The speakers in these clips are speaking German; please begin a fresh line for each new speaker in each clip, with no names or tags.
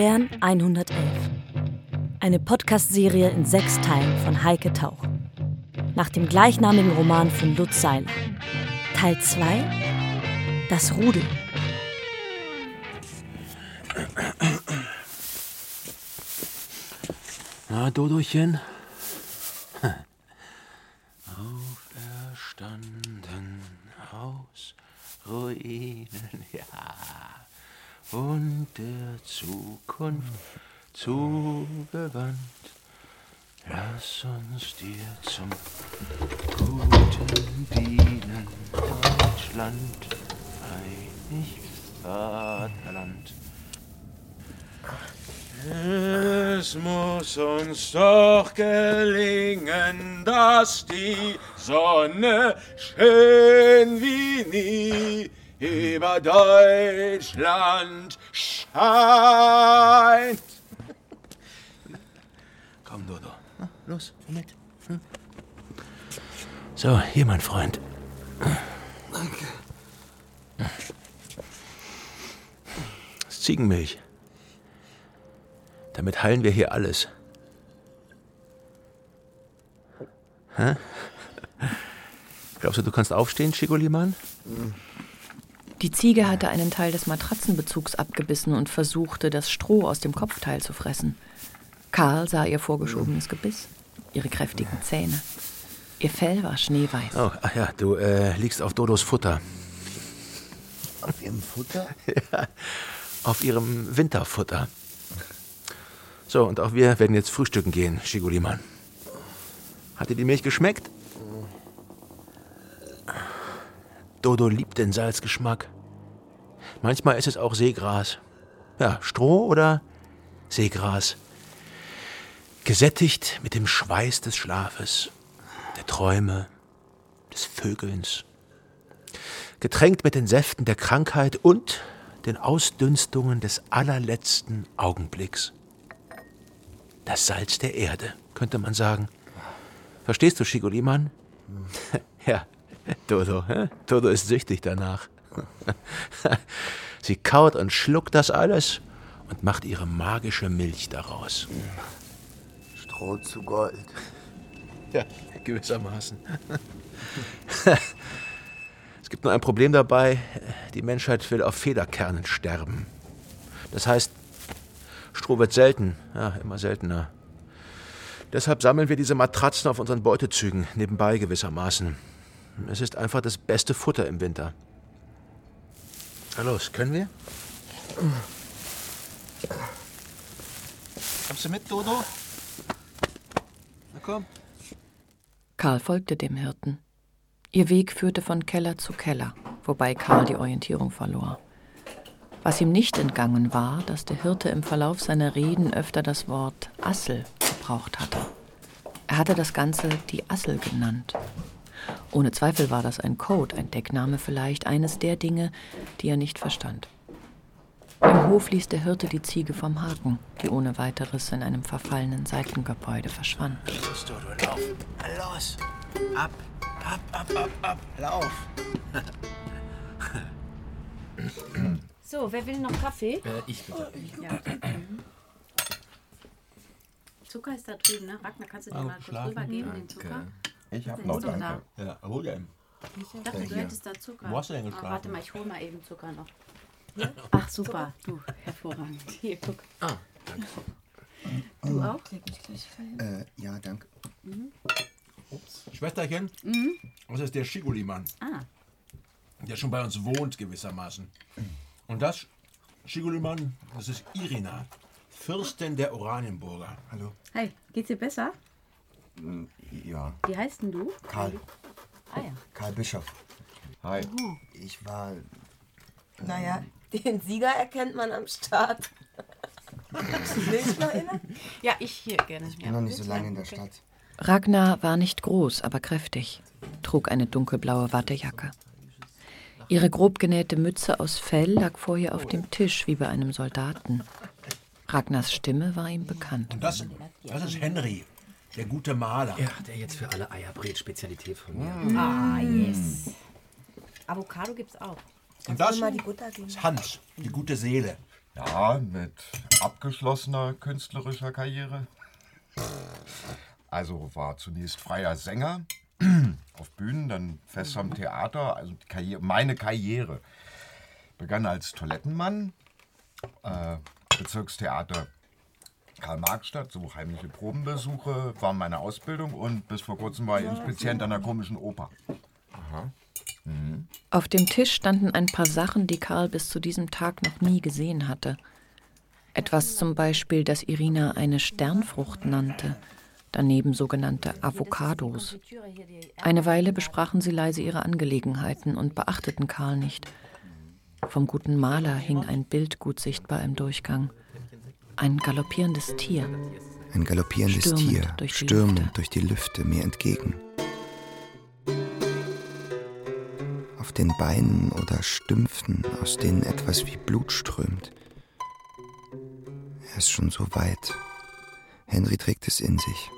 Stern 111. Eine Podcast-Serie in sechs Teilen von Heike Tauch. Nach dem gleichnamigen Roman von Lutz Seiler. Teil 2 Das Rudel.
Na, Dodochen?
Auferstanden aus Ruinen, ja, und der Zukunft zugewandt. Lass uns dir zum Guten dienen, Deutschland, einig Vaterland. Es muss uns doch gelingen, dass die Sonne schön wie nie über Deutschland scheint.
Komm, Dodo. Na, los, mit. Hm? So, hier, mein Freund.
Danke.
Das ist Ziegenmilch. Damit heilen wir hier alles. Hä? Glaubst du, du kannst aufstehen, Schigoliman?
Die Ziege hatte einen Teil des Matratzenbezugs abgebissen und versuchte, das Stroh aus dem Kopfteil zu fressen. Karl sah ihr vorgeschobenes Gebiss, ihre kräftigen Zähne. Ihr Fell war schneeweiß.
Oh, ach ja, du äh, liegst auf Dodos Futter.
Auf Ihrem Futter?
Ja, auf ihrem Winterfutter. So, und auch wir werden jetzt frühstücken gehen, Schiguliman. Hat dir die Milch geschmeckt? Dodo liebt den Salzgeschmack. Manchmal ist es auch Seegras. Ja, Stroh oder Seegras. Gesättigt mit dem Schweiß des Schlafes, der Träume, des Vögelns. Getränkt mit den Säften der Krankheit und den Ausdünstungen des allerletzten Augenblicks. Das Salz der Erde, könnte man sagen. Verstehst du, Schigoliman? Ja, hä? Dodo ist süchtig danach. Sie kaut und schluckt das alles und macht ihre magische Milch daraus.
Stroh zu Gold.
Ja, gewissermaßen. es gibt nur ein Problem dabei. Die Menschheit will auf Federkernen sterben. Das heißt, Stroh wird selten, ja, immer seltener. Deshalb sammeln wir diese Matratzen auf unseren Beutezügen, nebenbei gewissermaßen. Es ist einfach das beste Futter im Winter. Na los, können wir? Kommst du mit, Dodo? Na komm.
Karl folgte dem Hirten. Ihr Weg führte von Keller zu Keller, wobei Karl die Orientierung verlor. Was ihm nicht entgangen war, dass der Hirte im Verlauf seiner Reden öfter das Wort Assel gebraucht hatte. Er hatte das Ganze die Assel genannt. Ohne Zweifel war das ein Code, ein Deckname vielleicht, eines der Dinge, die er nicht verstand. Im Hof ließ der Hirte die Ziege vom Haken, die ohne weiteres in einem verfallenen Seitengebäude verschwand.
Los, Dodo, lauf. Los. Ab, ab, ab, ab, ab. Lauf.
So, wer will noch Kaffee?
Äh, ich bitte.
Ja. Mhm. Zucker ist da drüben, ne? Ragnar, kannst du dir mal kurz rübergeben, den Zucker?
Ich hab
Der
noch danke.
Ja, hol dir
Ich dachte, du hättest da Zucker.
Wo hast du denn
Ah,
geschlafen?
warte mal, ich hol mal eben Zucker noch. Ach, super. Du, hervorragend. Hier, guck.
Ah, danke.
Du auch?
Äh, ja, danke.
Schwesterchen, das ist der Schigulimann,
Ah,
der schon bei uns wohnt gewissermaßen. Und das, Schigulimann, das ist Irina, Fürstin der Oranienburger.
Hallo.
hey, geht's dir besser?
Ja,
Wie heißt denn du?
Karl.
Ah ja.
Karl Bischof. Hi. Ich war.
Naja, den Sieger erkennt man am Start. Willst du noch inne?
Ja, ich hier gerne.
Ich bin noch nicht so lange in der Stadt.
Ragnar war nicht groß, aber kräftig, trug eine dunkelblaue Wattejacke. Ihre grob genähte Mütze aus Fell lag vor ihr auf dem Tisch wie bei einem Soldaten. Ragnars Stimme war ihm bekannt.
Und das, das ist Henry, der gute Maler.
Ja, der jetzt für alle Eierbret-Spezialität von mir.
Ah, yes. Avocado gibt's auch.
Und das
mal die Butter geben?
ist Hans, die gute Seele.
Ja, mit abgeschlossener künstlerischer Karriere. Also war zunächst freier Sänger auf Bühnen, dann fest am Theater. Also die Karriere, meine Karriere begann als Toilettenmann, äh, Bezirkstheater Karl-Marx-Stadt, so heimliche Probenbesuche war meine Ausbildung und bis vor kurzem war ich Inspizient an der komischen Oper.
Auf dem Tisch standen ein paar Sachen, die Karl bis zu diesem Tag noch nie gesehen hatte. Etwas zum Beispiel, das Irina eine Sternfrucht nannte, daneben sogenannte Avocados. Eine Weile besprachen sie leise ihre Angelegenheiten und beachteten Karl nicht. Vom guten Maler hing ein Bild gut sichtbar im Durchgang. Ein galoppierendes Tier.
Ein galoppierendes
Stürmend
Tier,
durch die
stürmend
Lüfte.
durch die Lüfte mir entgegen. Auf den Beinen oder Stümpfen, aus denen etwas wie Blut strömt. Er ist schon so weit. Henry trägt es in sich.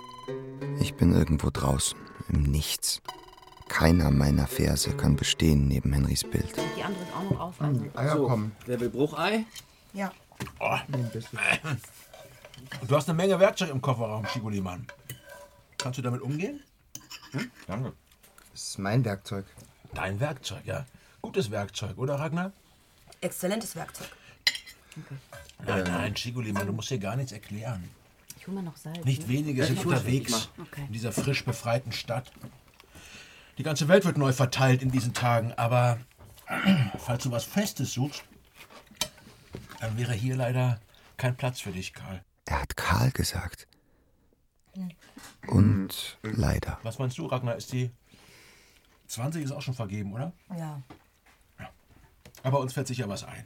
Ich bin irgendwo draußen, im Nichts. Keiner meiner Verse kann bestehen neben Henrys Bild.
Die andere ist auch noch auf. Also.
Eier kommen.
Wer will Bruchei?
Ja.
Du hast eine Menge Werkzeug im Kofferraum, Schigulimann. Kannst du damit umgehen?
Danke.
Das ist mein Werkzeug.
Dein Werkzeug, ja. Gutes Werkzeug, oder Ragnar?
Exzellentes Werkzeug.
Nein, nein, Schigulimann, du musst dir gar nichts erklären.
Ich hole mir noch Salz.
Nicht
ne?
wenige sind unterwegs
Okay.
in dieser frisch befreiten Stadt. Die ganze Welt wird neu verteilt in diesen Tagen, aber falls du was Festes suchst, dann wäre hier leider kein Platz für dich, Karl.
Er hat Karl gesagt. Und leider.
Was meinst du, Ragnar? Ist die 20 ist auch schon vergeben, oder?
Ja.
Aber uns fällt sicher was ein.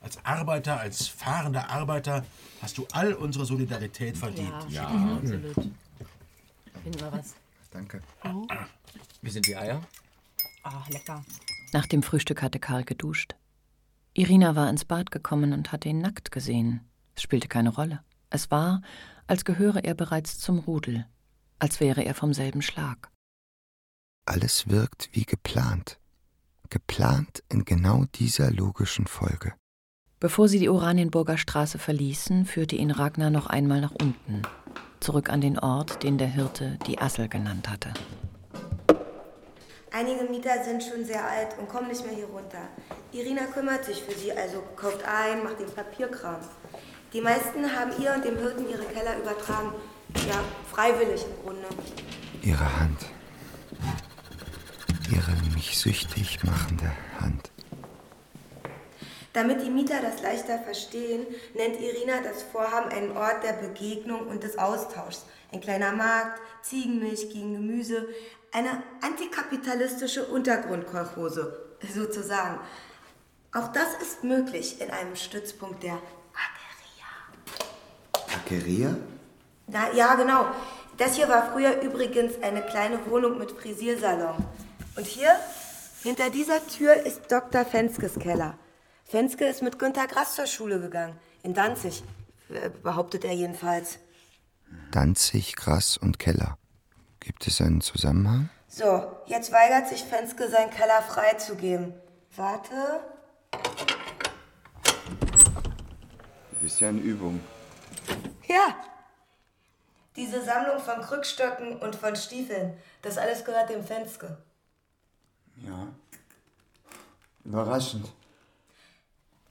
Als Arbeiter, als fahrender Arbeiter hast du all unsere Solidarität verdient.
Ja, ja. absolut. Finden wir was.
Danke.
Wie sind die Eier?
Ah, lecker.
Nach dem Frühstück hatte Karl geduscht. Irina war ins Bad gekommen und hatte ihn nackt gesehen. Es spielte keine Rolle. Es war, als gehöre er bereits zum Rudel, als wäre er vom selben Schlag.
Alles wirkt wie geplant. Geplant in genau dieser logischen Folge.
Bevor sie die Oranienburger Straße verließen, führte ihn Ragnar noch einmal nach unten, zurück an den Ort, den der Hirte die Assel genannt hatte.
Einige Mieter sind schon sehr alt und kommen nicht mehr hier runter. Irina kümmert sich für sie, also kauft ein, macht den Papierkram. Die meisten haben ihr und dem Hirten ihre Keller übertragen. Ja, freiwillig im Grunde.
Ihre Hand. Ihre mich süchtig machende Hand.
Damit die Mieter das leichter verstehen, nennt Irina das Vorhaben einen Ort der Begegnung und des Austauschs. Ein kleiner Markt, Ziegenmilch gegen Gemüse, eine antikapitalistische Untergrundkolchose, sozusagen. Auch das ist möglich in einem Stützpunkt der
Taqueria?
Na ja, genau. Das hier war früher übrigens eine kleine Wohnung mit Frisiersalon. Und hier, hinter dieser Tür, ist Dr. Fenskes Keller. Fenske ist mit Günter Grass zur Schule gegangen. In Danzig, äh, behauptet er jedenfalls.
Danzig, Grass und Keller. Gibt es einen Zusammenhang?
So, jetzt weigert sich Fenske, seinen Keller freizugeben. Warte.
Du bist ja in Übung.
Ja. Diese Sammlung von Krückstöcken und von Stiefeln, das alles gehört dem Fenske.
Ja. Überraschend.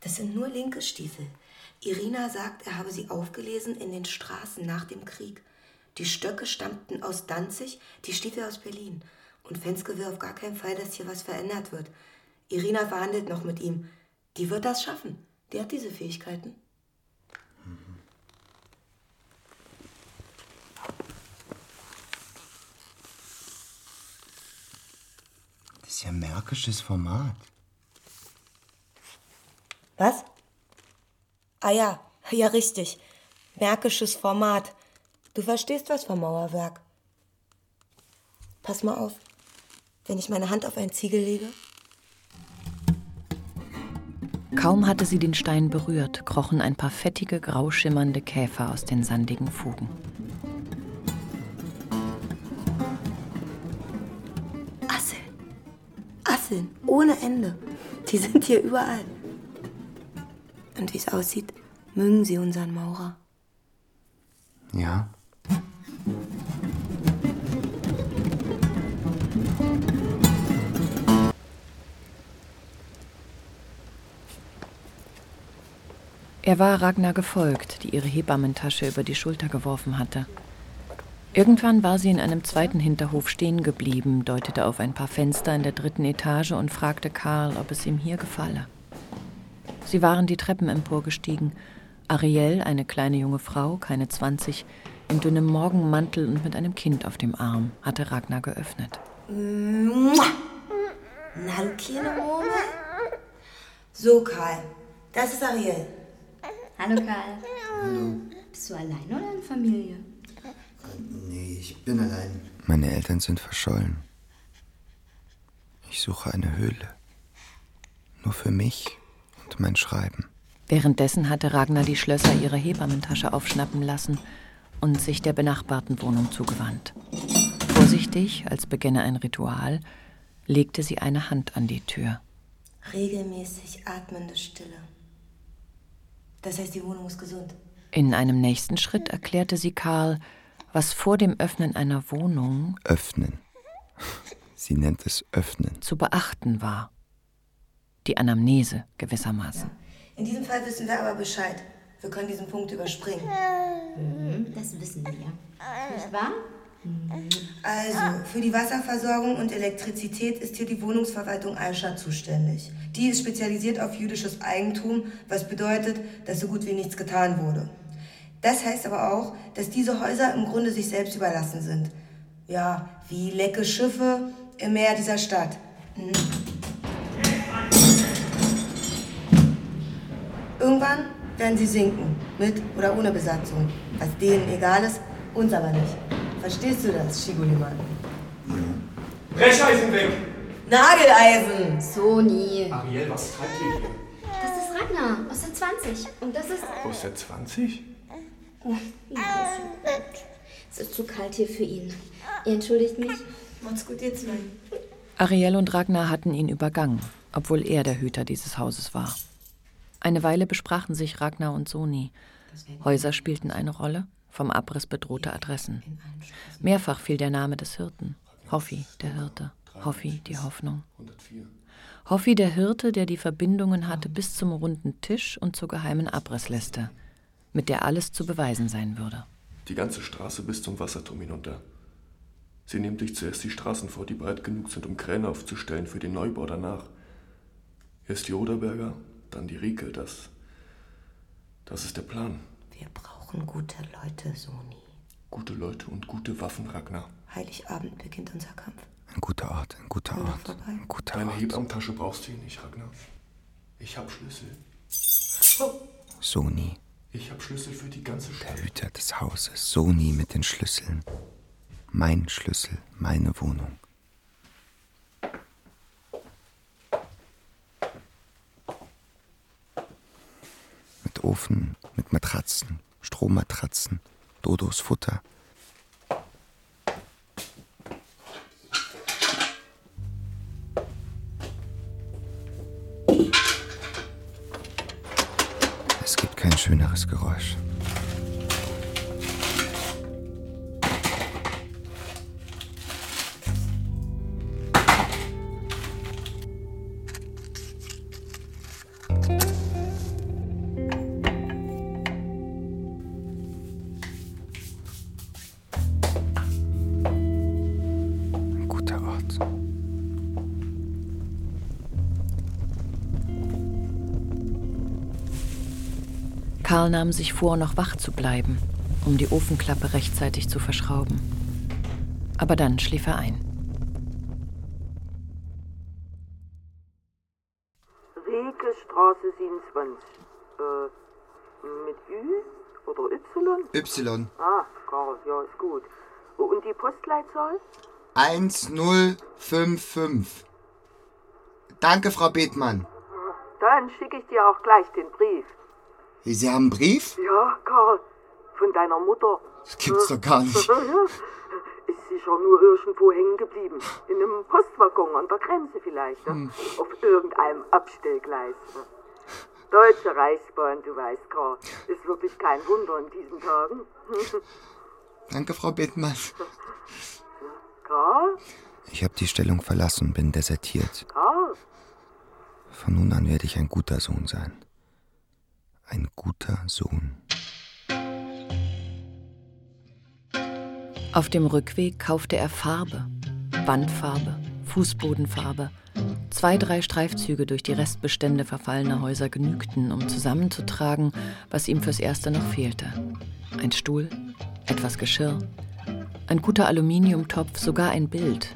Das sind nur linke Stiefel. Irina sagt, er habe sie aufgelesen in den Straßen nach dem Krieg. Die Stöcke stammten aus Danzig, die Stiefel aus Berlin. Und Fenske will auf gar keinen Fall, dass hier was verändert wird. Irina verhandelt noch mit ihm. Die wird das schaffen. Die hat diese Fähigkeiten.
Das ist ja märkisches Format.
Was? Ah ja, ja richtig. Märkisches Format. Du verstehst was vom Mauerwerk. Pass mal auf, wenn ich meine Hand auf einen Ziegel lege.
Kaum hatte sie den Stein berührt, krochen ein paar fettige, grau schimmernde Käfer aus den sandigen Fugen.
Asseln. Asseln. Ohne Ende. Die sind hier überall. Und wie es aussieht, Mögen Sie unseren Maurer?
Ja?
Er war Ragnar gefolgt, die ihre Hebammentasche über die Schulter geworfen hatte. Irgendwann war sie in einem zweiten Hinterhof stehen geblieben, deutete auf ein paar Fenster in der dritten Etage und fragte Karl, ob es ihm hier gefalle. Sie waren die Treppen emporgestiegen. Ariel, eine kleine junge Frau, keine 20, in dünnem Morgenmantel und mit einem Kind auf dem Arm, hatte Ragnar geöffnet.
Mua. Na, du kleine Murmel. So, Karl, das ist Ariel.
Hallo Karl. Hallo. Bist du allein oder in Familie?
Nee, ich bin allein.
Meine Eltern sind verschollen. Ich suche eine Höhle. Nur für mich und mein Schreiben.
Währenddessen hatte Ragnar die Schlösser ihrer Hebammentasche aufschnappen lassen und sich der benachbarten Wohnung zugewandt. Vorsichtig, als beginne ein Ritual, legte sie eine Hand an die Tür.
Regelmäßig atmende Stille. Das heißt, die Wohnung ist gesund.
In einem nächsten Schritt erklärte sie Karl, was vor dem Öffnen einer Wohnung
Öffnen. Sie nennt es Öffnen.
zu beachten war. Die Anamnese gewissermaßen.
In diesem Fall wissen wir aber Bescheid. Wir können diesen Punkt überspringen.
Das wissen wir. Nicht wahr?
Also, für die Wasserversorgung und Elektrizität ist hier die Wohnungsverwaltung Aisha zuständig. Die ist spezialisiert auf jüdisches Eigentum, was bedeutet, dass so gut wie nichts getan wurde. Das heißt aber auch, dass diese Häuser im Grunde sich selbst überlassen sind. Ja, wie lecke Schiffe im Meer dieser Stadt. Mhm. Irgendwann werden sie sinken, mit oder ohne Besatzung. Was denen egal ist, uns aber nicht. Verstehst du das, Shiguliman?
Brecheisen weg!
Nageleisen!
Sony.
Ariel, was treibt ihr hier?
Das ist Ragnar aus der 20. Und das ist.
Aus der 20?
Es ist zu kalt hier für ihn. Ihr entschuldigt mich?
Macht's gut, ihr zwei.
Ariel und Ragnar hatten ihn übergangen, obwohl er der Hüter dieses Hauses war. Eine Weile besprachen sich Ragnar und Soni. Häuser spielten eine Rolle, vom Abriss bedrohte Adressen. Mehrfach fiel der Name des Hirten. Hoffi, der Hirte. Hoffi, die Hoffnung.
104.
Hoffi, der Hirte, der die Verbindungen hatte bis zum runden Tisch und zur geheimen Abrissliste, mit der alles zu beweisen sein würde.
Die ganze Straße bis zum Wasserturm hinunter. Sie nehmen dich zuerst die Straßen vor, die breit genug sind, um Kräne aufzustellen für den Neubau danach. Erst die Oderberger, dann die Riekel, das. Das ist der Plan.
Wir brauchen gute Leute, Soni.
Gute Leute und gute Waffen, Ragnar.
Heiligabend beginnt unser Kampf.
Ein guter Ort, ein guter
Komm
Ort. Ein guter
Deine
Ort.
Hebammentasche brauchst du hier nicht, Ragnar. Ich hab Schlüssel.
Soni,
Ich hab Schlüssel für die ganze Stadt.
der Hüter des Hauses. Soni mit den Schlüsseln. Mein Schlüssel, meine Wohnung. Mit Ofen, mit Matratzen, Strohmatratzen, Dodos Futter. Es gibt kein schöneres Geräusch.
Karl nahm sich vor, noch wach zu bleiben, um die Ofenklappe rechtzeitig zu verschrauben. Aber dann schlief er ein.
Riekestraße 27. Äh, mit Ü oder Y?
Y.
Ah, Karl, ja, ist gut. Und die Postleitzahl?
1055. Danke, Frau Bethmann.
Dann schicke ich dir auch gleich den Brief.
Sie haben einen Brief?
Ja, Karl, von deiner Mutter.
Das gibt's doch gar nicht.
ist sicher nur irgendwo hängen geblieben. In einem Postwaggon an der Grenze vielleicht. Ne?
Hm.
Auf irgendeinem Abstellgleis. Ne? Deutsche Reichsbahn, du weißt, Karl. Ist wirklich kein Wunder in diesen Tagen.
Danke, Frau Bethmann.
Karl?
Ich habe die Stellung verlassen und bin desertiert.
Karl?
Von nun an werde ich ein guter Sohn sein. Ein guter Sohn.
Auf dem Rückweg kaufte er Farbe, Wandfarbe, Fußbodenfarbe. Zwei, drei Streifzüge durch die Restbestände verfallener Häuser genügten, um zusammenzutragen, was ihm fürs Erste noch fehlte. Ein Stuhl, etwas Geschirr, ein guter Aluminiumtopf, sogar ein Bild.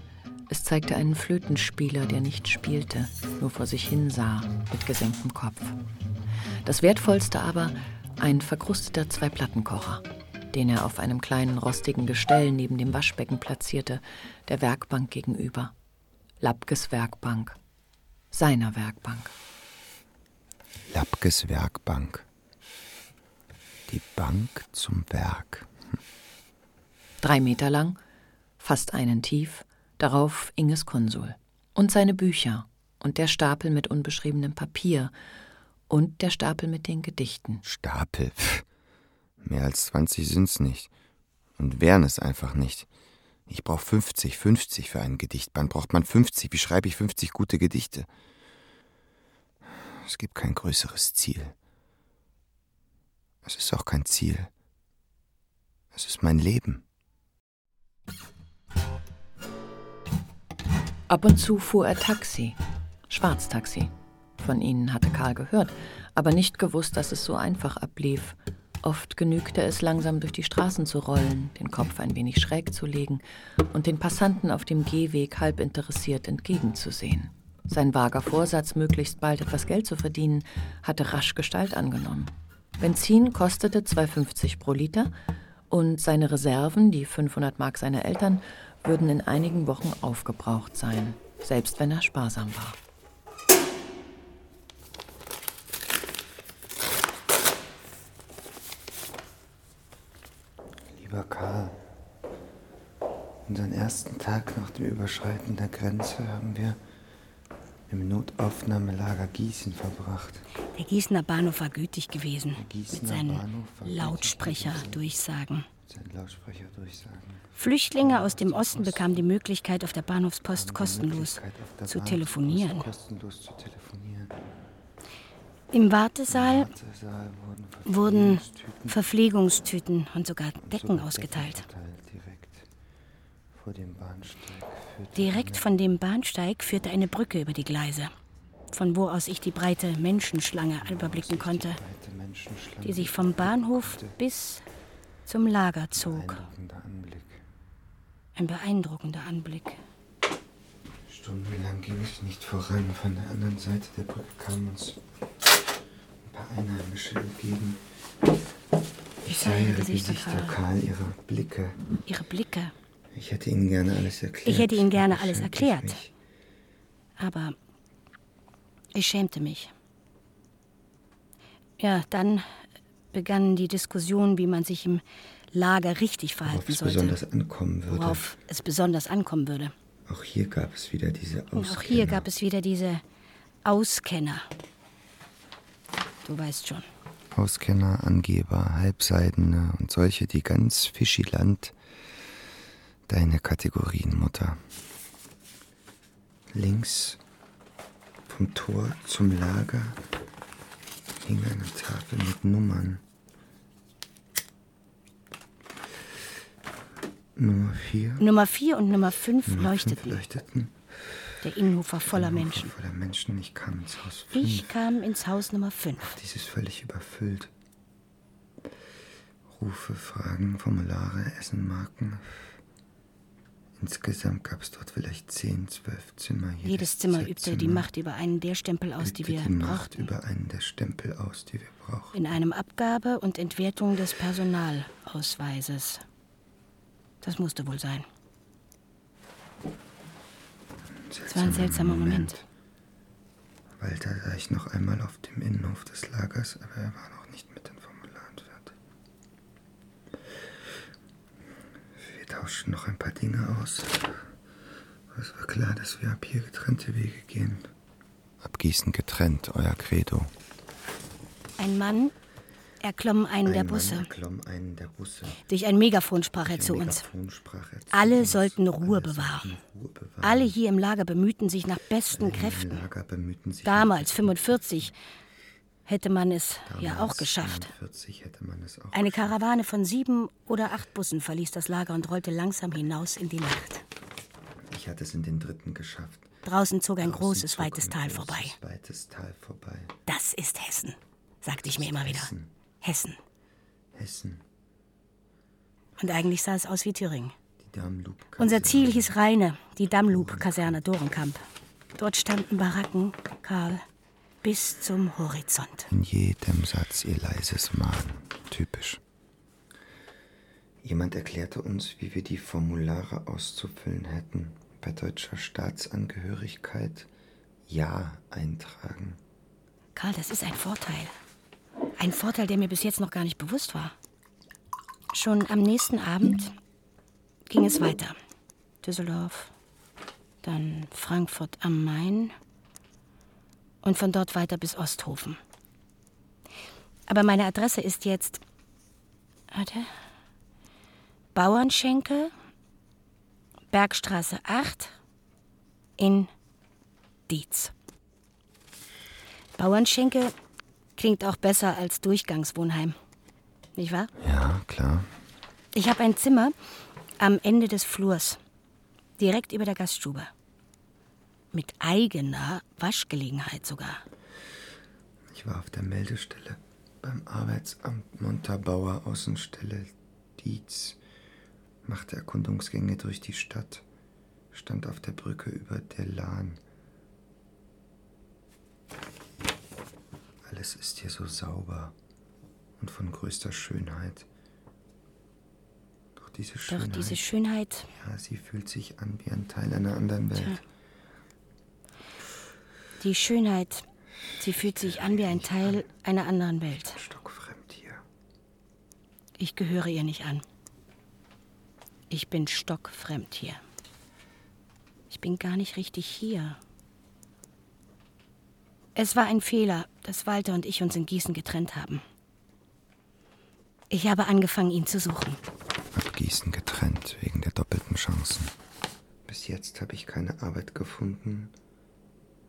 Es zeigte einen Flötenspieler, der nicht spielte, nur vor sich hin sah, mit gesenktem Kopf. Das Wertvollste aber ein verkrusteter Zwei-Plattenkocher, den er auf einem kleinen rostigen Gestell neben dem Waschbecken platzierte, der Werkbank gegenüber. Lapkes Werkbank. Seiner Werkbank.
Lapkes Werkbank. Die Bank zum Werk.
Drei Meter lang, fast einen tief, darauf Inges Konsul. Und seine Bücher und der Stapel mit unbeschriebenem Papier und der Stapel mit den Gedichten.
Stapel? Pff. Mehr als 20 sind's nicht. Und wären es einfach nicht. Ich brauche 50, 50 für ein Gedichtband. Braucht man 50? Wie schreibe ich 50 gute Gedichte? Es gibt kein größeres Ziel. Es ist auch kein Ziel. Es ist mein Leben.
Ab und zu fuhr er Taxi, Schwarztaxi. Von ihnen hatte Karl gehört, aber nicht gewusst, dass es so einfach ablief. Oft genügte es langsam durch die Straßen zu rollen, den Kopf ein wenig schräg zu legen und den Passanten auf dem Gehweg halb interessiert entgegenzusehen. Sein vager Vorsatz, möglichst bald etwas Geld zu verdienen, hatte rasch Gestalt angenommen. Benzin kostete 2,50 pro Liter und seine Reserven, die 500 Mark seiner Eltern, würden in einigen Wochen aufgebraucht sein, selbst wenn er sparsam war.
Lieber Karl, unseren ersten Tag nach dem Überschreiten der Grenze haben wir im Notaufnahmelager Gießen verbracht.
Der Gießener Bahnhof war gütig gewesen. Mit seinen Lautsprecherdurchsagen.
Lautsprecherdurchsagen.
Flüchtlinge aus dem Osten bekamen die Möglichkeit, auf der Bahnhofspost kostenlos zu telefonieren.
Kostenlos zu telefonieren.
Im Wartesaal
wurden Verpflegungstüten
und sogar Decken ausgeteilt.
direkt
von dem Bahnsteig führte eine Brücke über die Gleise, von wo aus ich die breite Menschenschlange überblicken konnte, die sich vom Bahnhof bis zum Lager zog. Ein beeindruckender Anblick.
Stundenlang ging es nicht voran. Von der anderen Seite der Brücke kamen uns Einheimische entgegen. Ich sah ihre
Gesichter,
Gesichter.
Karl,
ihre Blicke.
Ihre Blicke.
Ich hätte ihnen gerne alles erklärt.
Ich hätte ihnen gerne
aber
alles erklärt.
mich.
Aber ich schämte mich. Ja, dann begannen die Diskussionen, wie man sich im Lager richtig
Worauf
verhalten
es
sollte.
besonders ankommen würde.
Worauf es besonders ankommen würde.
Auch hier gab es wieder diese
Und
Auskenner.
auch hier gab es wieder diese Auskenner. Du weißt schon.
Auskenner, Angeber, Halbseidene und solche, die ganz Fischiland deine Kategorien, Mutter. Links vom Tor zum Lager hing eine Tafel mit Nummern. Nummer vier.
Nummer 4 und Nummer 5
Nummer fünf
leuchteten.
leuchteten.
Der Innenhof war voller
Innenhof war
Menschen.
Voller Menschen. Ich kam ins Haus 5.
Ich kam ins Haus Nummer 5.
Dieses völlig überfüllt. Rufe, Fragen, Formulare, Essen, Marken. Insgesamt gab es dort vielleicht zehn, zwölf Zimmer.
Jedes Zimmer übte die Macht über einen der Stempel aus, die wir
die Macht
brauchten.
über einen der Stempel aus, die wir brauchen.
In einem Abgabe- und Entwertung des Personalausweises. Das musste wohl sein. Es war ein seltsamer Moment.
Walter sah ich noch einmal auf dem Innenhof des Lagers, aber er war noch nicht mit den Formularen fertig. Wir tauschten noch ein paar Dinge aus. Aber es war klar, dass wir ab hier getrennte Wege gehen. Abgießen getrennt, euer Credo.
Ein Mann erklomm einen
Ein
der
Mann
Busse.
erklomm einen der Busse.
Durch ein Megafon sprach er zu uns.
Megafon sprach er zu
Alle
uns.
sollten Ruhe bewahren. Alle hier im Lager bemühten sich nach besten Kräften. Damals, 45, hätte man es ja auch geschafft.
40 hätte man es auch.
Eine Karawane von sieben oder acht Bussen verließ das Lager und rollte langsam hinaus in die Nacht.
Ich hatte es in den dritten geschafft.
Draußen zog ein
Draußen
großes,
zog
weites
ein
Tal
großes,
vorbei.
Weites Tal vorbei.
Das ist Hessen, sagte ich mir immer wieder.
Hessen.
Hessen.
Hessen.
Und eigentlich sah es aus wie Thüringen.
Die.
Unser Ziel hieß Rheine, die Dammloop-Kaserne Dorenkamp. Dort standen Baracken, Karl, bis zum Horizont.
In jedem Satz ihr leises Mahnen. Typisch. Jemand erklärte uns, wie wir die Formulare auszufüllen hätten. Bei deutscher Staatsangehörigkeit Ja eintragen.
Karl, das ist ein Vorteil. Ein Vorteil, der mir bis jetzt noch gar nicht bewusst war. Schon am nächsten Abend ging es weiter. Düsseldorf, dann Frankfurt am Main und von dort weiter bis Osthofen. Aber meine Adresse ist jetzt. Warte. Bauernschenke, Bergstraße 8 in Dietz. Bauernschenke klingt auch besser als Durchgangswohnheim. Nicht wahr?
Ja, klar.
Ich habe ein Zimmer am Ende des Flurs, direkt über der Gaststube. Mit eigener Waschgelegenheit sogar.
Ich war auf der Meldestelle beim Arbeitsamt Montabaur Außenstelle Dietz, machte Erkundungsgänge durch die Stadt, stand auf der Brücke über der Lahn. Alles ist hier so sauber und von größter Schönheit. Doch diese
Doch
Schönheit,
diese Schönheit,
ja, sie fühlt sich an wie ein Teil einer anderen Welt.
Tja. die Schönheit, sie fühlt sich an wie ein Teil einer anderen Welt.
Stockfremd hier.
Ich gehöre ihr nicht an. Ich bin stockfremd hier. Ich bin gar nicht richtig hier. Es war ein Fehler, dass Walter und ich uns in Gießen getrennt haben. Ich habe angefangen, ihn zu suchen.
Ab Gießen getrennt wegen der doppelten Chancen. Bis jetzt habe ich keine Arbeit gefunden,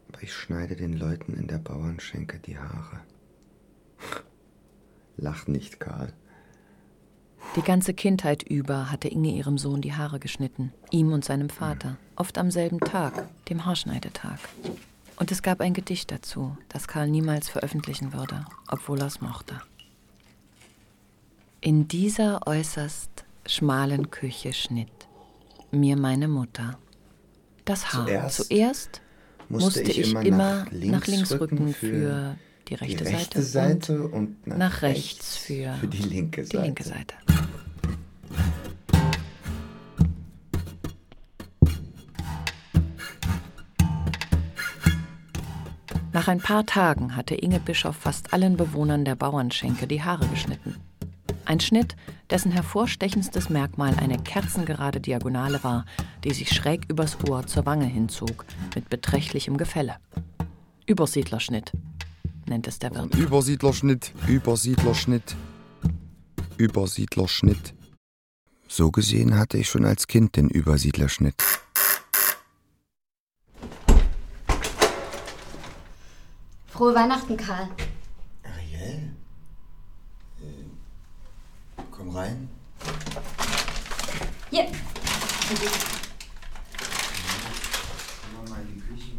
aber ich schneide den Leuten in der Bauernschenke die Haare. Lach nicht, Karl.
Die ganze Kindheit über hatte Inge ihrem Sohn die Haare geschnitten, ihm und seinem Vater, oft am selben Tag, dem Haarschneidetag. Und es gab ein Gedicht dazu, das Karl niemals veröffentlichen würde, obwohl er es mochte. In dieser äußerst schmalen Küche schnitt mir meine Mutter das Haar.
Zuerst
Zuerst, musste, ich, immer, nach links,
rücken
rücken für die rechte,
die rechte
Seite,
Seite
und
nach
nach
rechts
rechts für,
für die linke
die
Seite.
linke Seite. Nach ein paar Tagen hatte Inge Bischof fast allen Bewohnern der Bauernschenke die Haare geschnitten. Ein Schnitt, dessen hervorstechendstes Merkmal eine kerzengerade Diagonale war, die sich schräg übers Ohr zur Wange hinzog, mit beträchtlichem Gefälle. Übersiedlerschnitt nennt es der Wirt.
Übersiedlerschnitt, Übersiedlerschnitt, Übersiedlerschnitt. So gesehen hatte ich schon als Kind den Übersiedlerschnitt.
Frohe Weihnachten, Karl.
Ariel? Äh, komm rein.
Hier.
Komm mal in die Küche.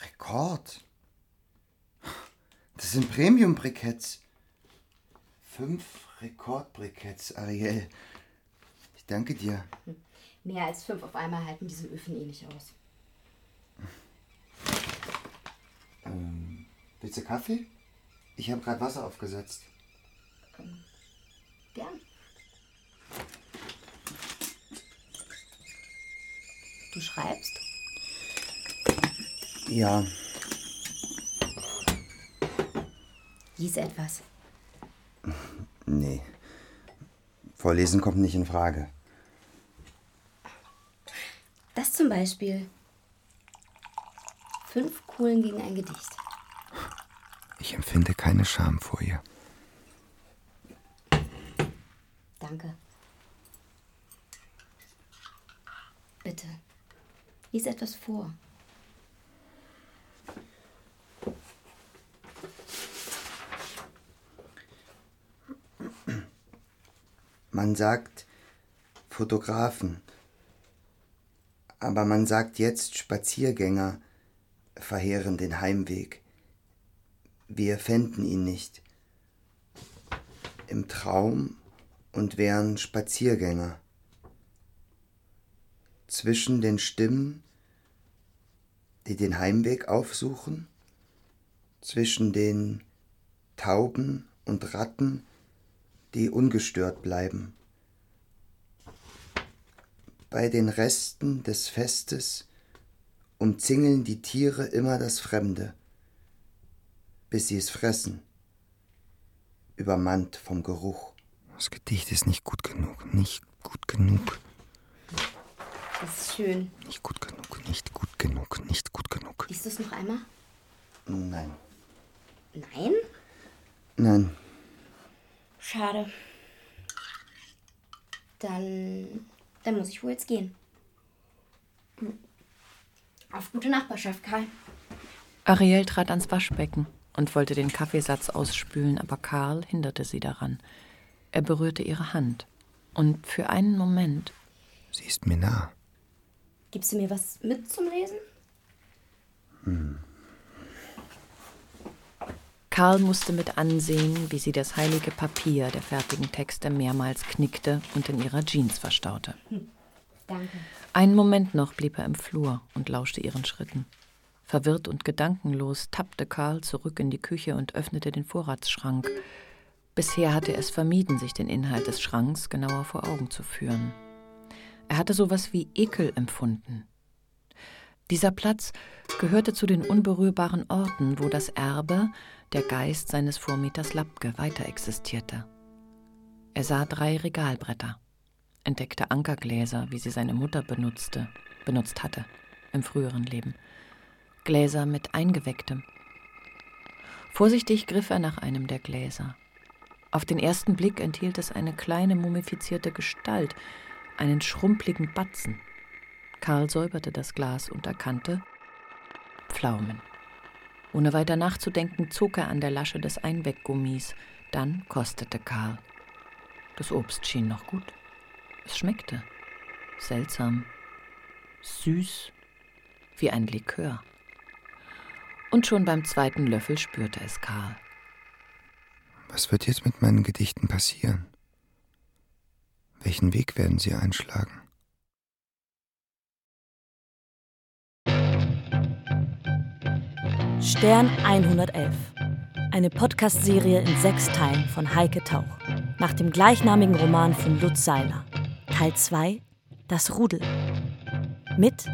Rekord. Das sind Premium-Briketts. Fünf Rekordbriketts, Ariel. Ich danke dir.
Mehr als fünf auf einmal halten diese Öfen eh nicht aus.
Ähm, willst du Kaffee? Ich habe gerade Wasser aufgesetzt.
Gern. Du schreibst?
Ja,
Lies etwas.
nee. Vorlesen kommt nicht in Frage.
Das zum Beispiel. Fünf Kohlen gegen ein Gedicht.
Ich empfinde keine Scham vor ihr.
Danke. Bitte, lies etwas vor.
Man sagt Fotografen, aber man sagt jetzt Spaziergänger verheeren den Heimweg. Wir fänden ihn nicht. Im Traum und wären Spaziergänger. Zwischen den Stimmen, die den Heimweg aufsuchen, zwischen den Tauben und Ratten, die ungestört bleiben. Bei den Resten des Festes umzingeln die Tiere immer das Fremde, bis sie es fressen, übermannt vom Geruch. Das Gedicht ist nicht gut genug, nicht gut genug.
Das ist schön.
Nicht gut genug, nicht gut genug, nicht gut genug.
Liest du es noch einmal?
Nein.
Nein?
Nein.
Schade. Dann, dann muss ich wohl jetzt gehen. Auf gute Nachbarschaft, Karl.
Ariel trat ans Waschbecken und wollte den Kaffeesatz ausspülen, aber Karl hinderte sie daran. Er berührte ihre Hand. Und für einen Moment.
Sie ist mir nah.
Gibst du mir was mit zum Lesen?
Hm.
Karl musste mit ansehen, wie sie das heilige Papier der fertigen Texte mehrmals knickte und in ihrer Jeans verstaute.
Hm. Danke.
Einen Moment noch blieb er im Flur und lauschte ihren Schritten. Verwirrt und gedankenlos tappte Karl zurück in die Küche und öffnete den Vorratsschrank. Bisher hatte er es vermieden, sich den Inhalt des Schranks genauer vor Augen zu führen. Er hatte sowas wie Ekel empfunden. Dieser Platz gehörte zu den unberührbaren Orten, wo das Erbe, der Geist seines Vormieters Lapke, weiter existierte. Er sah drei Regalbretter, entdeckte Ankergläser, wie sie seine Mutter benutzte, benutzt hatte im früheren Leben. Gläser mit eingewecktem. Vorsichtig griff er nach einem der Gläser. Auf den ersten Blick enthielt es eine kleine mumifizierte Gestalt, einen schrumpeligen Batzen. Karl säuberte das Glas und erkannte Pflaumen. Ohne weiter nachzudenken, zog er an der Lasche des Einweggummis. Dann kostete Karl. Das Obst schien noch gut. Es schmeckte. Seltsam. Süß. Wie ein Likör. Und schon beim zweiten Löffel spürte es Karl.
Was wird jetzt mit meinen Gedichten passieren? Welchen Weg werden sie einschlagen?
Stern 111. Eine Podcast-Serie in sechs Teilen von Heike Tauch. Nach dem gleichnamigen Roman von Lutz Seiler. Teil 2: Das Rudel. Mit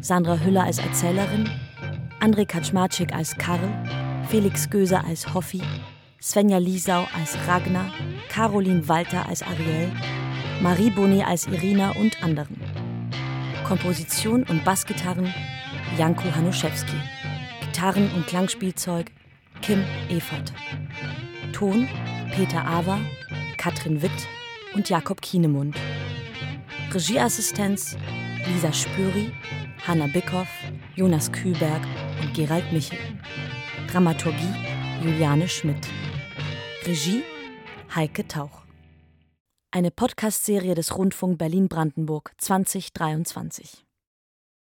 Sandra Hüller als Erzählerin, André Kaczmarczyk als Karl, Felix Göser als Hoffi, Svenja Liesau als Ragnar, Caroline Walter als Ariel, Marie Boni als Irina und anderen. Komposition und Bassgitarren Janko Hanuszewski. Gitarren- und Klangspielzeug Kim Evert. Ton Peter Awer, Katrin Witt und Jakob Kienemund. Regieassistenz Lisa Spüri, Hanna Bickhoff, Jonas Kühlberg und Gerald Michel. Dramaturgie Juliane Schmidt. Regie Heike Tauch. Eine Podcast-Serie des Rundfunk Berlin-Brandenburg 2023.